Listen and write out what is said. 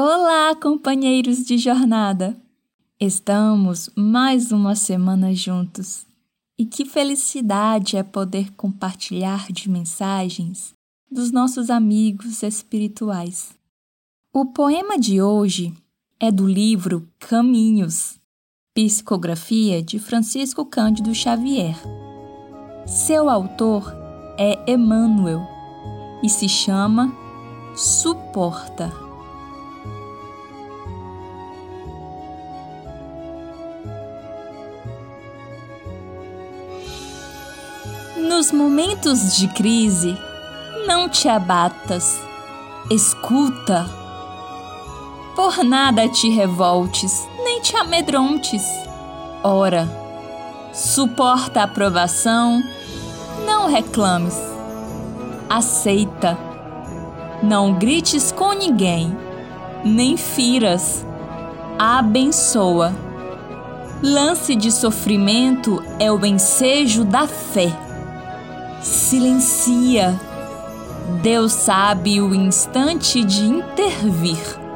Olá, companheiros de jornada! Estamos mais uma semana juntos e que felicidade é poder compartilhar de mensagens dos nossos amigos espirituais. O poema de hoje é do livro Caminhos, psicografia de Francisco Cândido Xavier. Seu autor é Emmanuel e se chama Suporta. Nos momentos de crise, não te abatas, escuta. Por nada te revoltes, nem te amedrontes. Ora, suporta a aprovação, não reclames. Aceita. Não grites com ninguém, nem firas. Abençoa. Lance de sofrimento é o ensejo da fé. Silencia. Deus sabe o instante de intervir.